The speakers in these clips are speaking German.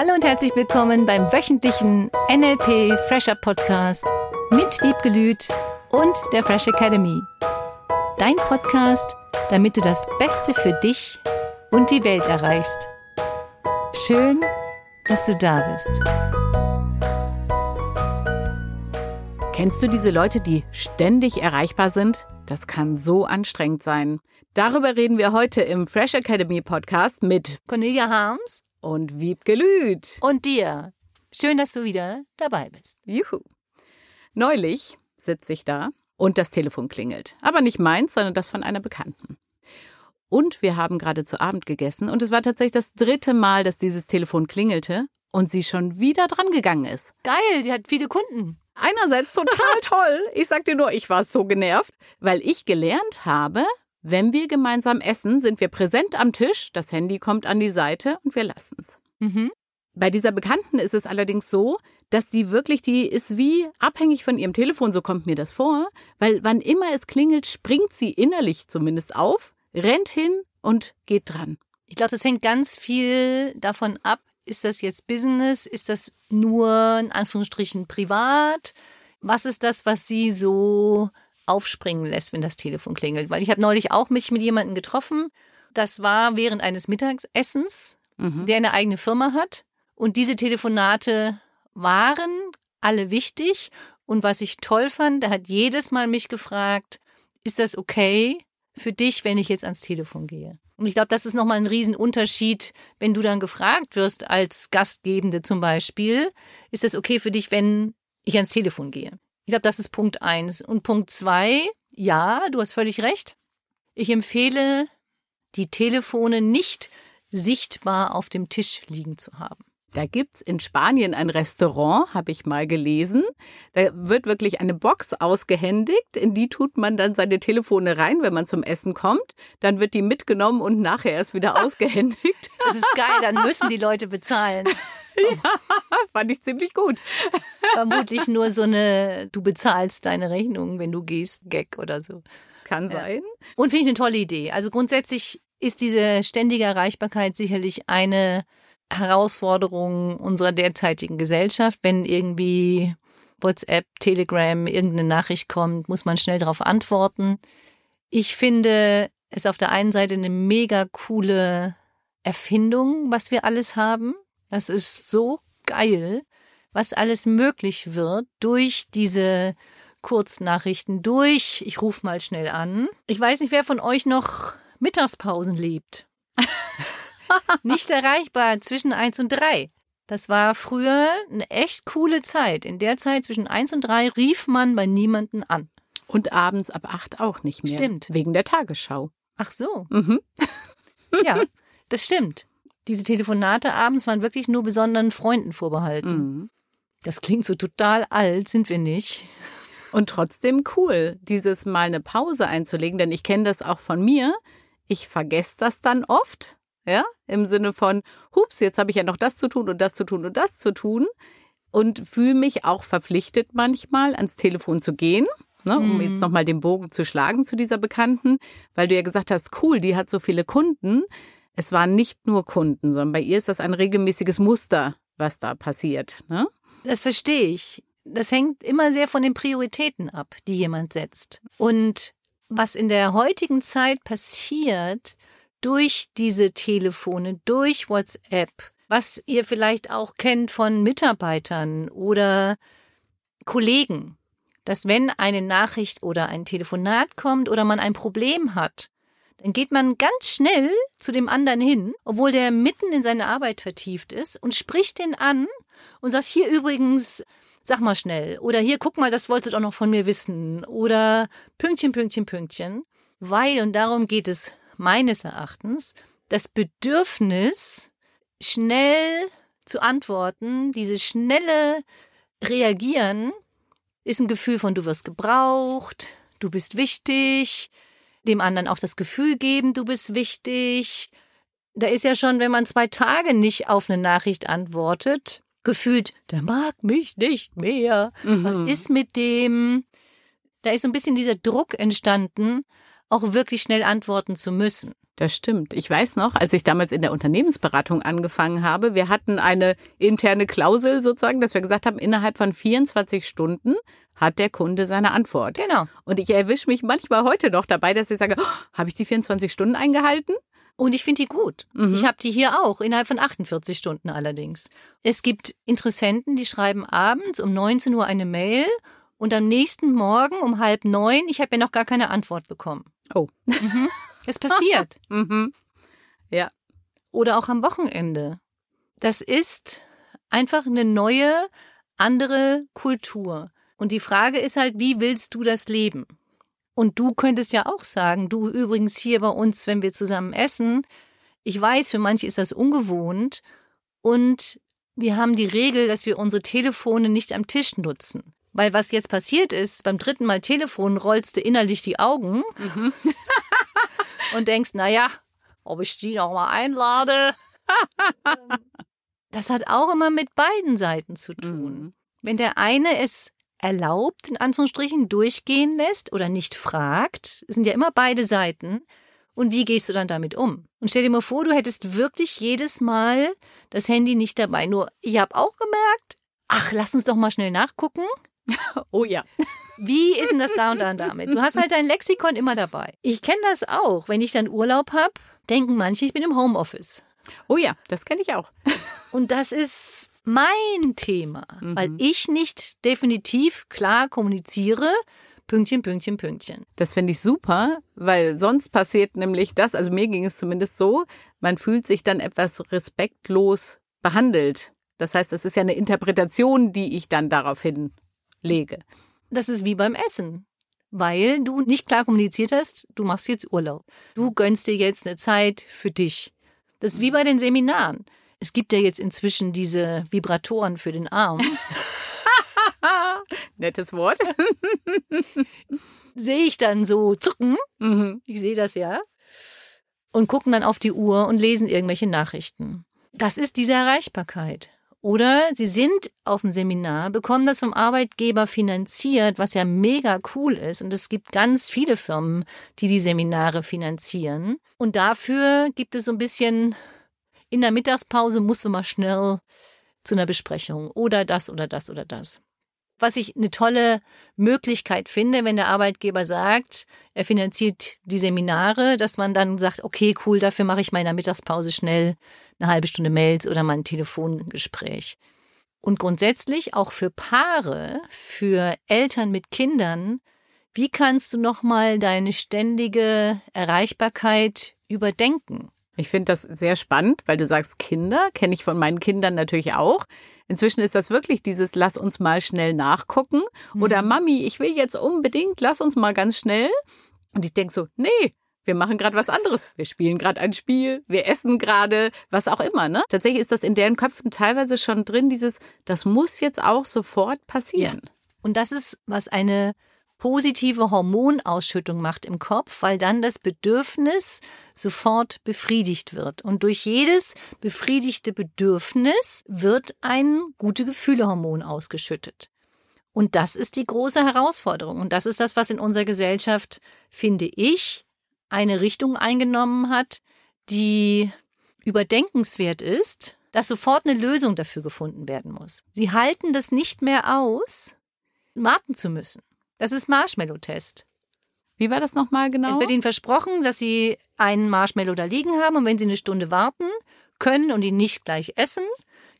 Hallo und herzlich willkommen beim wöchentlichen NLP Fresher Podcast mit Wiebgelüt und der Fresh Academy. Dein Podcast, damit du das Beste für dich und die Welt erreichst. Schön, dass du da bist. Kennst du diese Leute, die ständig erreichbar sind? Das kann so anstrengend sein. Darüber reden wir heute im Fresh Academy Podcast mit Cornelia Harms und Wiebke Lüth. und dir. Schön, dass du wieder dabei bist. Juhu. Neulich sitze ich da und das Telefon klingelt. Aber nicht meins, sondern das von einer Bekannten. Und wir haben gerade zu Abend gegessen und es war tatsächlich das dritte Mal, dass dieses Telefon klingelte und sie schon wieder dran gegangen ist. Geil, sie hat viele Kunden. Einerseits total toll. Ich sag dir nur, ich war so genervt, weil ich gelernt habe, wenn wir gemeinsam essen, sind wir präsent am Tisch, das Handy kommt an die Seite und wir lassen's. Mhm. Bei dieser Bekannten ist es allerdings so, dass sie wirklich, die ist wie abhängig von ihrem Telefon, so kommt mir das vor, weil wann immer es klingelt, springt sie innerlich zumindest auf, rennt hin und geht dran. Ich glaube, das hängt ganz viel davon ab, ist das jetzt Business, ist das nur in Anführungsstrichen privat? Was ist das, was sie so aufspringen lässt, wenn das Telefon klingelt? Weil ich habe neulich auch mich mit jemandem getroffen. Das war während eines Mittagessens, Mhm. der eine eigene Firma hat. Und diese Telefonate waren alle wichtig. Und was ich toll fand, der hat jedes Mal mich gefragt, ist das okay für dich, wenn ich jetzt ans Telefon gehe? Und ich glaube, das ist nochmal ein Riesenunterschied, wenn du dann gefragt wirst als Gastgebende zum Beispiel, ist das okay für dich, wenn ich ans Telefon gehe? Ich glaube, das ist Punkt eins. Und Punkt zwei, ja, du hast völlig recht. Ich empfehle, die Telefone nicht sichtbar auf dem Tisch liegen zu haben. Da gibt's in Spanien ein Restaurant, habe ich mal gelesen. Da wird wirklich eine Box ausgehändigt, in die tut man dann seine Telefone rein, wenn man zum Essen kommt. Dann wird die mitgenommen und nachher erst wieder ausgehändigt. Das ist geil, dann müssen die Leute bezahlen. Fand ich ziemlich gut. Vermutlich nur so eine, du bezahlst deine Rechnung, wenn du gehst, Gag oder so. Kann sein. Und finde ich eine tolle Idee. Also grundsätzlich ist diese ständige Erreichbarkeit sicherlich eine Herausforderung unserer derzeitigen Gesellschaft. Wenn irgendwie WhatsApp, Telegram, irgendeine Nachricht kommt, muss man schnell darauf antworten. Ich finde es auf der einen Seite eine mega coole Erfindung, was wir alles haben. Das ist so geil, was alles möglich wird durch diese Kurznachrichten, durch ich rufe mal schnell an. Ich weiß nicht, wer von euch noch Mittagspausen lebt. Nicht erreichbar zwischen eins und drei. Das war früher eine echt coole Zeit. In der Zeit zwischen eins und drei rief man bei niemanden an. Und abends ab acht auch nicht mehr. Stimmt. Wegen der Tagesschau. Ach so. Mhm. Ja, das stimmt. Diese Telefonate abends waren wirklich nur besonderen Freunden vorbehalten. Mhm. Das klingt so total alt, sind wir nicht. Und trotzdem cool, dieses Mal eine Pause einzulegen, denn ich kenne das auch von mir. Ich vergesse das dann oft, ja, im Sinne von, hups, jetzt habe ich ja noch das zu tun und das zu tun und das zu tun und fühle mich auch verpflichtet manchmal ans Telefon zu gehen. Ne, um Mhm. jetzt nochmal den Bogen zu schlagen zu dieser Bekannten, weil du ja gesagt hast, cool, die hat so viele Kunden. Es waren nicht nur Kunden, sondern bei ihr ist das ein regelmäßiges Muster, was da passiert. Ne? Das verstehe ich. Das hängt immer sehr von den Prioritäten ab, die jemand setzt. Und was in der heutigen Zeit passiert durch diese Telefone, durch WhatsApp, was ihr vielleicht auch kennt von Mitarbeitern oder Kollegen, dass wenn eine Nachricht oder ein Telefonat kommt oder man ein Problem hat, dann geht man ganz schnell zu dem anderen hin, obwohl der mitten in seine Arbeit vertieft ist und spricht den an und sagt, hier übrigens, sag mal schnell. Oder hier, guck mal, das wolltest du doch noch von mir wissen. Oder Pünktchen, Pünktchen, Pünktchen. Weil, und darum geht es meines Erachtens, das Bedürfnis, schnell zu antworten, dieses schnelle Reagieren, ist ein Gefühl von, du wirst gebraucht, du bist wichtig, dem anderen auch das Gefühl geben, du bist wichtig. Da ist ja schon, wenn man zwei Tage nicht auf eine Nachricht antwortet, gefühlt, der mag mich nicht mehr. Was Mhm. ist mit dem? Da ist so ein bisschen dieser Druck entstanden, auch wirklich schnell antworten zu müssen. Das stimmt. Ich weiß noch, als ich damals in der Unternehmensberatung angefangen habe, wir hatten eine interne Klausel sozusagen, dass wir gesagt haben, innerhalb von 24 Stunden hat der Kunde seine Antwort. Genau. Und ich erwische mich manchmal heute noch dabei, dass ich sage, oh, habe ich die 24 Stunden eingehalten? Und ich finde die gut. Mhm. Ich habe die hier auch, innerhalb von 48 Stunden allerdings. Es gibt Interessenten, die schreiben abends um 19 Uhr eine Mail und am nächsten Morgen um halb neun, ich habe ja noch gar keine Antwort bekommen. Oh. Mhm. Es passiert. mhm. Ja. Oder auch am Wochenende. Das ist einfach eine neue, andere Kultur. Und die Frage ist halt, wie willst du das leben? Und du könntest ja auch sagen, du übrigens hier bei uns, wenn wir zusammen essen, ich weiß, für manche ist das ungewohnt und wir haben die Regel, dass wir unsere Telefone nicht am Tisch nutzen. Weil was jetzt passiert ist, beim dritten Mal Telefon rollst du innerlich die Augen mhm. und denkst, naja, ob ich die noch mal einlade. das hat auch immer mit beiden Seiten zu tun. Mhm. Wenn der eine es erlaubt, in Anführungsstrichen, durchgehen lässt oder nicht fragt, sind ja immer beide Seiten. Und wie gehst du dann damit um? Und stell dir mal vor, du hättest wirklich jedes Mal das Handy nicht dabei. Nur, ich habe auch gemerkt, ach, lass uns doch mal schnell nachgucken. Oh ja. Wie ist denn das da und da und damit? Du hast halt dein Lexikon immer dabei. Ich kenne das auch. Wenn ich dann Urlaub habe, denken manche, ich bin im Homeoffice. Oh ja, das kenne ich auch. Und das ist mein Thema, mhm. weil ich nicht definitiv klar kommuniziere. Pünktchen, Pünktchen, Pünktchen. Das finde ich super, weil sonst passiert nämlich das, also mir ging es zumindest so, man fühlt sich dann etwas respektlos behandelt. Das heißt, es ist ja eine Interpretation, die ich dann daraufhin lege. Das ist wie beim Essen. Weil du nicht klar kommuniziert hast, du machst jetzt Urlaub. Du gönnst dir jetzt eine Zeit für dich. Das ist wie bei den Seminaren. Es gibt ja jetzt inzwischen diese Vibratoren für den Arm. Nettes Wort. sehe ich dann so zucken. Mhm. Ich sehe das ja. Und gucken dann auf die Uhr und lesen irgendwelche Nachrichten. Das ist diese Erreichbarkeit. Oder sie sind auf dem Seminar, bekommen das vom Arbeitgeber finanziert, was ja mega cool ist. Und es gibt ganz viele Firmen, die die Seminare finanzieren. Und dafür gibt es so ein bisschen, in der Mittagspause musst du mal schnell zu einer Besprechung oder das oder das oder das. Was ich eine tolle Möglichkeit finde, wenn der Arbeitgeber sagt, er finanziert die Seminare, dass man dann sagt, okay, cool, dafür mache ich mal in der Mittagspause schnell eine halbe Stunde Mails oder mal ein Telefongespräch. Und grundsätzlich auch für Paare, für Eltern mit Kindern, wie kannst du nochmal deine ständige Erreichbarkeit überdenken? Ich finde das sehr spannend, weil du sagst Kinder, kenne ich von meinen Kindern natürlich auch. Inzwischen ist das wirklich dieses Lass uns mal schnell nachgucken mhm. oder Mami, ich will jetzt unbedingt, lass uns mal ganz schnell. Und ich denke so, nee, wir machen gerade was anderes. Wir spielen gerade ein Spiel, wir essen gerade, was auch immer. Ne? Tatsächlich ist das in deren Köpfen teilweise schon drin, dieses, das muss jetzt auch sofort passieren. Ja. Und das ist, was eine positive Hormonausschüttung macht im Kopf, weil dann das Bedürfnis sofort befriedigt wird. Und durch jedes befriedigte Bedürfnis wird ein gute Gefühlehormon ausgeschüttet. Und das ist die große Herausforderung. Und das ist das, was in unserer Gesellschaft, finde ich, eine Richtung eingenommen hat, die überdenkenswert ist, dass sofort eine Lösung dafür gefunden werden muss. Sie halten das nicht mehr aus, warten zu müssen. Das ist Marshmallow-Test. Wie war das nochmal genau? Es wird Ihnen versprochen, dass Sie einen Marshmallow da liegen haben und wenn Sie eine Stunde warten können und ihn nicht gleich essen,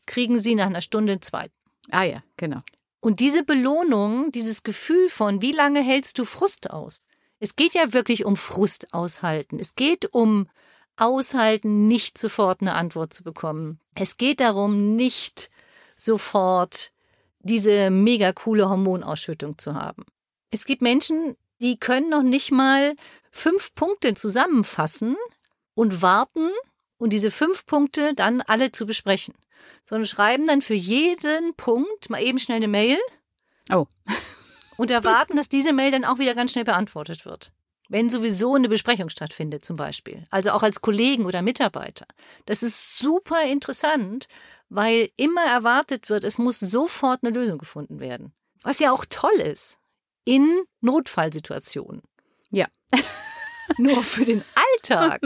kriegen Sie nach einer Stunde einen zweiten. Ah ja, genau. Und diese Belohnung, dieses Gefühl von, wie lange hältst du Frust aus? Es geht ja wirklich um Frust aushalten. Es geht um aushalten, nicht sofort eine Antwort zu bekommen. Es geht darum, nicht sofort diese mega coole Hormonausschüttung zu haben. Es gibt Menschen, die können noch nicht mal fünf Punkte zusammenfassen und warten und diese fünf Punkte dann alle zu besprechen, sondern schreiben dann für jeden Punkt mal eben schnell eine Mail. Oh. und erwarten, dass diese Mail dann auch wieder ganz schnell beantwortet wird. Wenn sowieso eine Besprechung stattfindet, zum Beispiel. Also auch als Kollegen oder Mitarbeiter. Das ist super interessant, weil immer erwartet wird, es muss sofort eine Lösung gefunden werden. Was ja auch toll ist in Notfallsituationen. Ja. Nur für den Alltag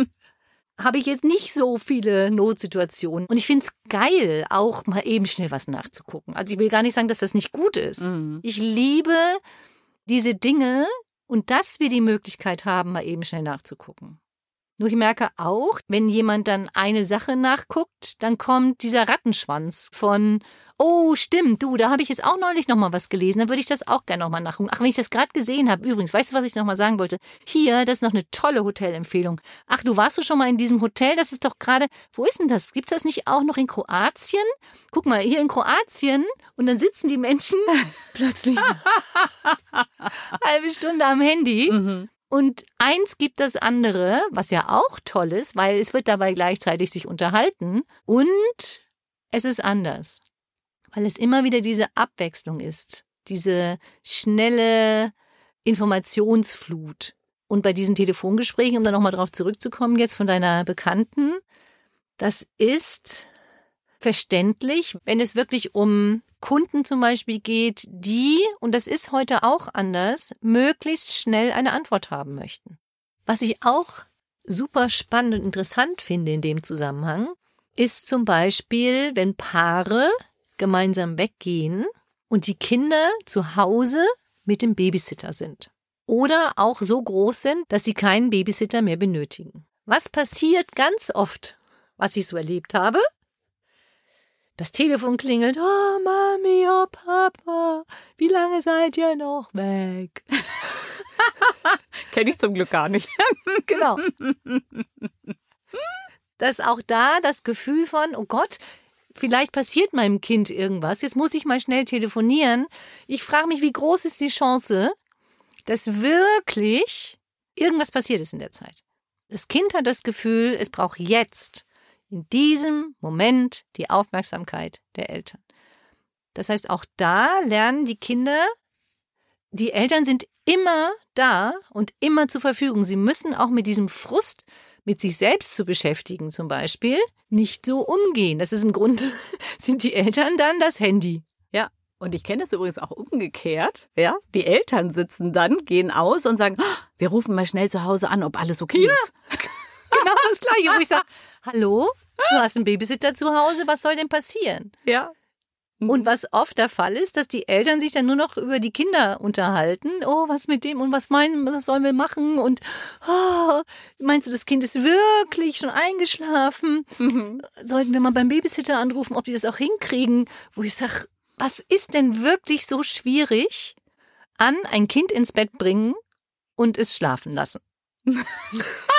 habe ich jetzt nicht so viele Notsituationen. Und ich finde es geil, auch mal eben schnell was nachzugucken. Also ich will gar nicht sagen, dass das nicht gut ist. Mhm. Ich liebe diese Dinge und dass wir die Möglichkeit haben, mal eben schnell nachzugucken. Nur ich merke auch, wenn jemand dann eine Sache nachguckt, dann kommt dieser Rattenschwanz von, oh, stimmt, du, da habe ich jetzt auch neulich noch mal was gelesen, dann würde ich das auch gerne noch mal nachgucken. Ach, wenn ich das gerade gesehen habe, übrigens, weißt du, was ich noch mal sagen wollte? Hier, das ist noch eine tolle Hotelempfehlung. Ach, du warst du schon mal in diesem Hotel? Das ist doch gerade, wo ist denn das? Gibt es das nicht auch noch in Kroatien? Guck mal, hier in Kroatien und dann sitzen die Menschen plötzlich halbe Stunde am Handy Mhm. Und eins gibt das andere, was ja auch toll ist, weil es wird dabei gleichzeitig sich unterhalten und es ist anders, weil es immer wieder diese Abwechslung ist, diese schnelle Informationsflut. Und bei diesen Telefongesprächen, um da nochmal drauf zurückzukommen, jetzt von deiner Bekannten, das ist verständlich, wenn es wirklich um Kunden zum Beispiel geht, die, und das ist heute auch anders, möglichst schnell eine Antwort haben möchten. Was ich auch super spannend und interessant finde in dem Zusammenhang, ist zum Beispiel, wenn Paare gemeinsam weggehen und die Kinder zu Hause mit dem Babysitter sind. Oder auch so groß sind, dass sie keinen Babysitter mehr benötigen. Was passiert ganz oft, was ich so erlebt habe? Das Telefon klingelt. Oh, Mami, oh, Papa, wie lange seid ihr noch weg? Kenne ich zum Glück gar nicht. Genau. Dass auch da das Gefühl von, oh Gott, vielleicht passiert meinem Kind irgendwas, jetzt muss ich mal schnell telefonieren. Ich frage mich, wie groß ist die Chance, dass wirklich irgendwas passiert ist in der Zeit. Das Kind hat das Gefühl, es braucht jetzt, in diesem Moment, die Aufmerksamkeit der Eltern. Das heißt, auch da lernen die Kinder, die Eltern sind immer da und immer zur Verfügung. Sie müssen auch mit diesem Frust, mit sich selbst zu beschäftigen zum Beispiel, nicht so umgehen. Das ist im Grunde, sind die Eltern dann das Handy. Ja. Und ich kenne es übrigens auch umgekehrt. Ja. Die Eltern sitzen dann, gehen aus und sagen, "Ah, wir rufen mal schnell zu Hause an, ob alles okay ist. Genau das Gleiche, wo ich sage, hallo, du hast einen Babysitter zu Hause, was soll denn passieren? Ja. Und was oft der Fall ist, dass die Eltern sich dann nur noch über die Kinder unterhalten. Oh, was mit dem und was meinen, was sollen wir machen? Und oh, meinst du, das Kind ist wirklich schon eingeschlafen? Sollten wir mal beim Babysitter anrufen, ob die das auch hinkriegen? Wo ich sage, was ist denn wirklich so schwierig an ein Kind ins Bett bringen und es schlafen lassen?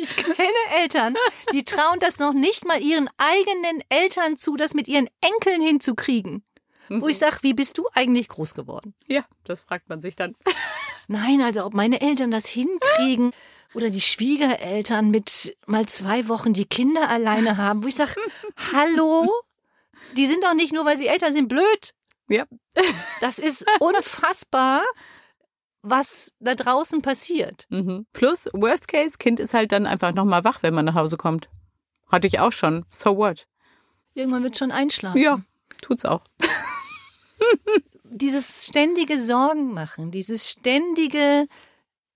Ich kenne Eltern, die trauen das noch nicht mal ihren eigenen Eltern zu, das mit ihren Enkeln hinzukriegen. Wo ich sage, wie bist du eigentlich groß geworden? Ja, das fragt man sich dann. Nein, also ob meine Eltern das hinkriegen oder die Schwiegereltern mit mal zwei Wochen die Kinder alleine haben, wo ich sage, hallo, die sind doch nicht nur, weil sie älter sind, blöd. Ja. Das ist unfassbar, was da draußen passiert. Mhm. Plus, worst case, Kind ist halt dann einfach nochmal wach, wenn man nach Hause kommt. Hatte ich auch schon. So what? Irgendwann wird schon einschlafen. Ja, tut's auch. dieses ständige Sorgen machen, dieses ständige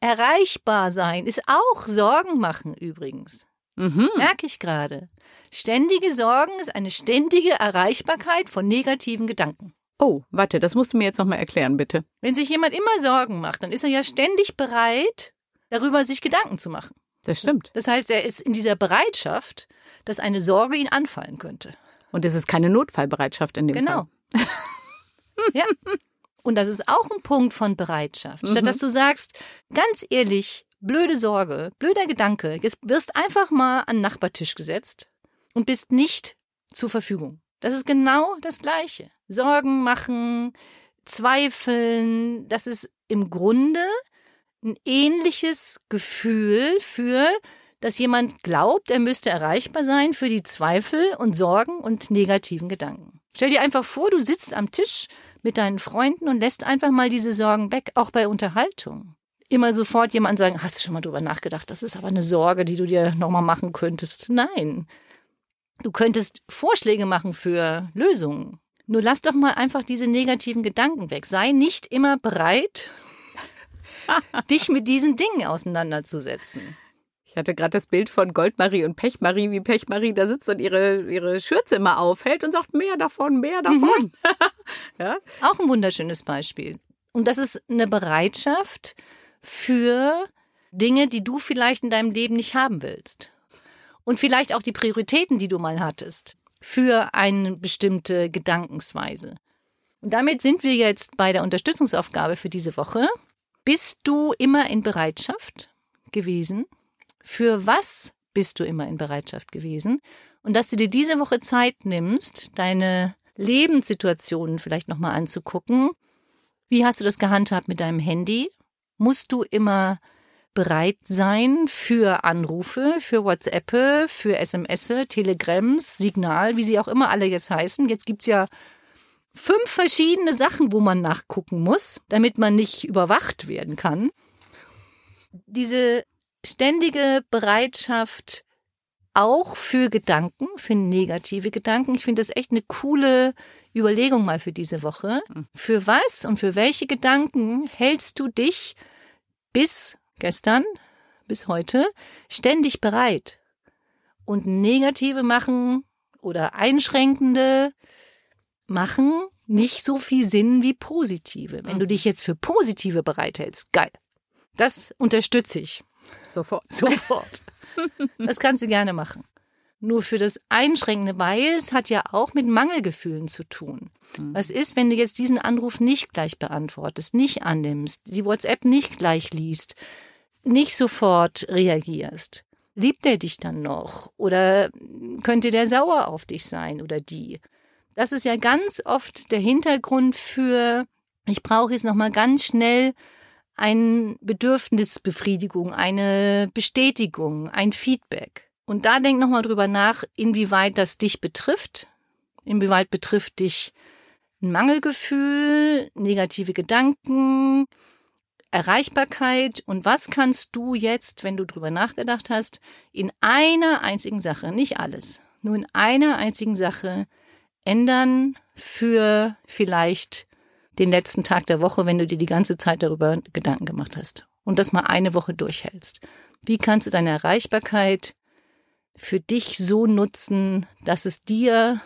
Erreichbarsein ist auch Sorgen machen übrigens. Mhm. Merke ich gerade. Ständige Sorgen ist eine ständige Erreichbarkeit von negativen Gedanken. Oh, warte, das musst du mir jetzt nochmal erklären, bitte. Wenn sich jemand immer Sorgen macht, dann ist er ja ständig bereit, darüber sich Gedanken zu machen. Das stimmt. Das heißt, er ist in dieser Bereitschaft, dass eine Sorge ihn anfallen könnte. Und es ist keine Notfallbereitschaft in dem Genau. Fall. ja. Und das ist auch ein Punkt von Bereitschaft. Statt Mhm. dass du sagst, ganz ehrlich, blöde Sorge, blöder Gedanke, jetzt wirst einfach mal an den Nachbartisch gesetzt und bist nicht zur Verfügung. Das ist genau das Gleiche. Sorgen machen, zweifeln, das ist im Grunde ein ähnliches Gefühl für, dass jemand glaubt, er müsste erreichbar sein für die Zweifel und Sorgen und negativen Gedanken. Stell dir einfach vor, du sitzt am Tisch mit deinen Freunden und lässt einfach mal diese Sorgen weg, auch bei Unterhaltung. Immer sofort jemand sagen, hast du schon mal drüber nachgedacht, das ist aber eine Sorge, die du dir nochmal machen könntest. Nein. Du könntest Vorschläge machen für Lösungen. Nur lass doch mal einfach diese negativen Gedanken weg. Sei nicht immer bereit, dich mit diesen Dingen auseinanderzusetzen. Ich hatte gerade das Bild von Goldmarie und Pechmarie, wie Pechmarie da sitzt und ihre, ihre Schürze immer aufhält und sagt, mehr davon, mehr davon. Mhm. ja? Auch ein wunderschönes Beispiel. Und das ist eine Bereitschaft für Dinge, die du vielleicht in deinem Leben nicht haben willst. Und vielleicht auch die Prioritäten, die du mal hattest, für eine bestimmte Gedankensweise. Und damit sind wir jetzt bei der Unterstützungsaufgabe für diese Woche. Bist du immer in Bereitschaft gewesen? Für was bist du immer in Bereitschaft gewesen? Und dass du dir diese Woche Zeit nimmst, deine Lebenssituationen vielleicht nochmal anzugucken. Wie hast du das gehandhabt mit deinem Handy? Musst du immer bereit sein für Anrufe, für WhatsApp, für SMS, Telegrams, Signal, wie sie auch immer alle jetzt heißen. Jetzt gibt's ja fünf verschiedene Sachen, wo man nachgucken muss, damit man nicht überwacht werden kann. Diese ständige Bereitschaft auch für Gedanken, für negative Gedanken. Ich finde das echt eine coole Überlegung mal für diese Woche. Hm. Für was und für welche Gedanken hältst du dich bis gestern, bis heute ständig bereit? Und negative machen oder einschränkende machen nicht so viel Sinn wie positive. Wenn du hm. dich jetzt für positive bereithältst, geil. Das unterstütze ich. Sofort. Sofort. Das kannst du gerne machen. Nur für das Einschränkende, weil es hat ja auch mit Mangelgefühlen zu tun. Mhm. Was ist, wenn du jetzt diesen Anruf nicht gleich beantwortest, nicht annimmst, die WhatsApp nicht gleich liest, nicht sofort reagierst? Liebt er dich dann noch? Oder könnte der sauer auf dich sein oder die? Das ist ja ganz oft der Hintergrund für, ich brauche jetzt nochmal ganz schnell eine Bedürfnisbefriedigung, eine Bestätigung, ein Feedback. Und da denk nochmal drüber nach, inwieweit das dich betrifft. Inwieweit betrifft dich ein Mangelgefühl, negative Gedanken, Erreichbarkeit und was kannst du jetzt, wenn du drüber nachgedacht hast, in einer einzigen Sache, nicht alles, nur in einer einzigen Sache ändern für vielleicht den letzten Tag der Woche, wenn du dir die ganze Zeit darüber Gedanken gemacht hast und das mal eine Woche durchhältst. Wie kannst du deine Erreichbarkeit für dich so nutzen, dass es dir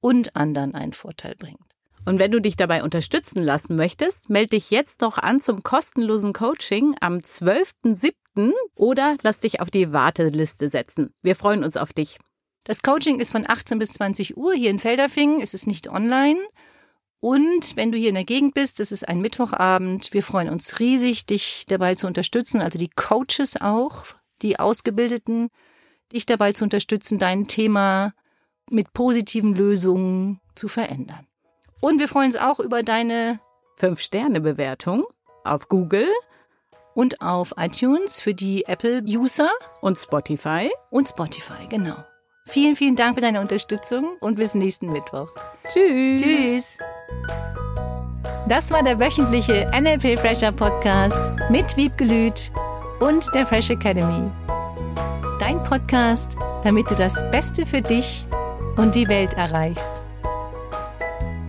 und anderen einen Vorteil bringt? Und wenn du dich dabei unterstützen lassen möchtest, melde dich jetzt noch an zum kostenlosen Coaching am 12.07. oder lass dich auf die Warteliste setzen. Wir freuen uns auf dich. Das Coaching ist von 18 bis 20 Uhr hier in Felderfingen. Es ist nicht online. Und wenn du hier in der Gegend bist, das ist ein Mittwochabend. Wir freuen uns riesig, dich dabei zu unterstützen, also die Coaches auch, die Ausgebildeten, dich dabei zu unterstützen, dein Thema mit positiven Lösungen zu verändern. Und wir freuen uns auch über deine 5-Sterne-Bewertung auf Google und auf iTunes für die Apple-User und Spotify. Und Spotify, genau. Vielen, vielen Dank für deine Unterstützung und bis nächsten Mittwoch. Tschüss. Tschüss. Das war der wöchentliche NLP Fresher Podcast mit Wiebgelüt und der Fresh Academy. Dein Podcast, damit du das Beste für dich und die Welt erreichst.